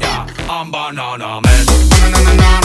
Yeah, I'm banana man.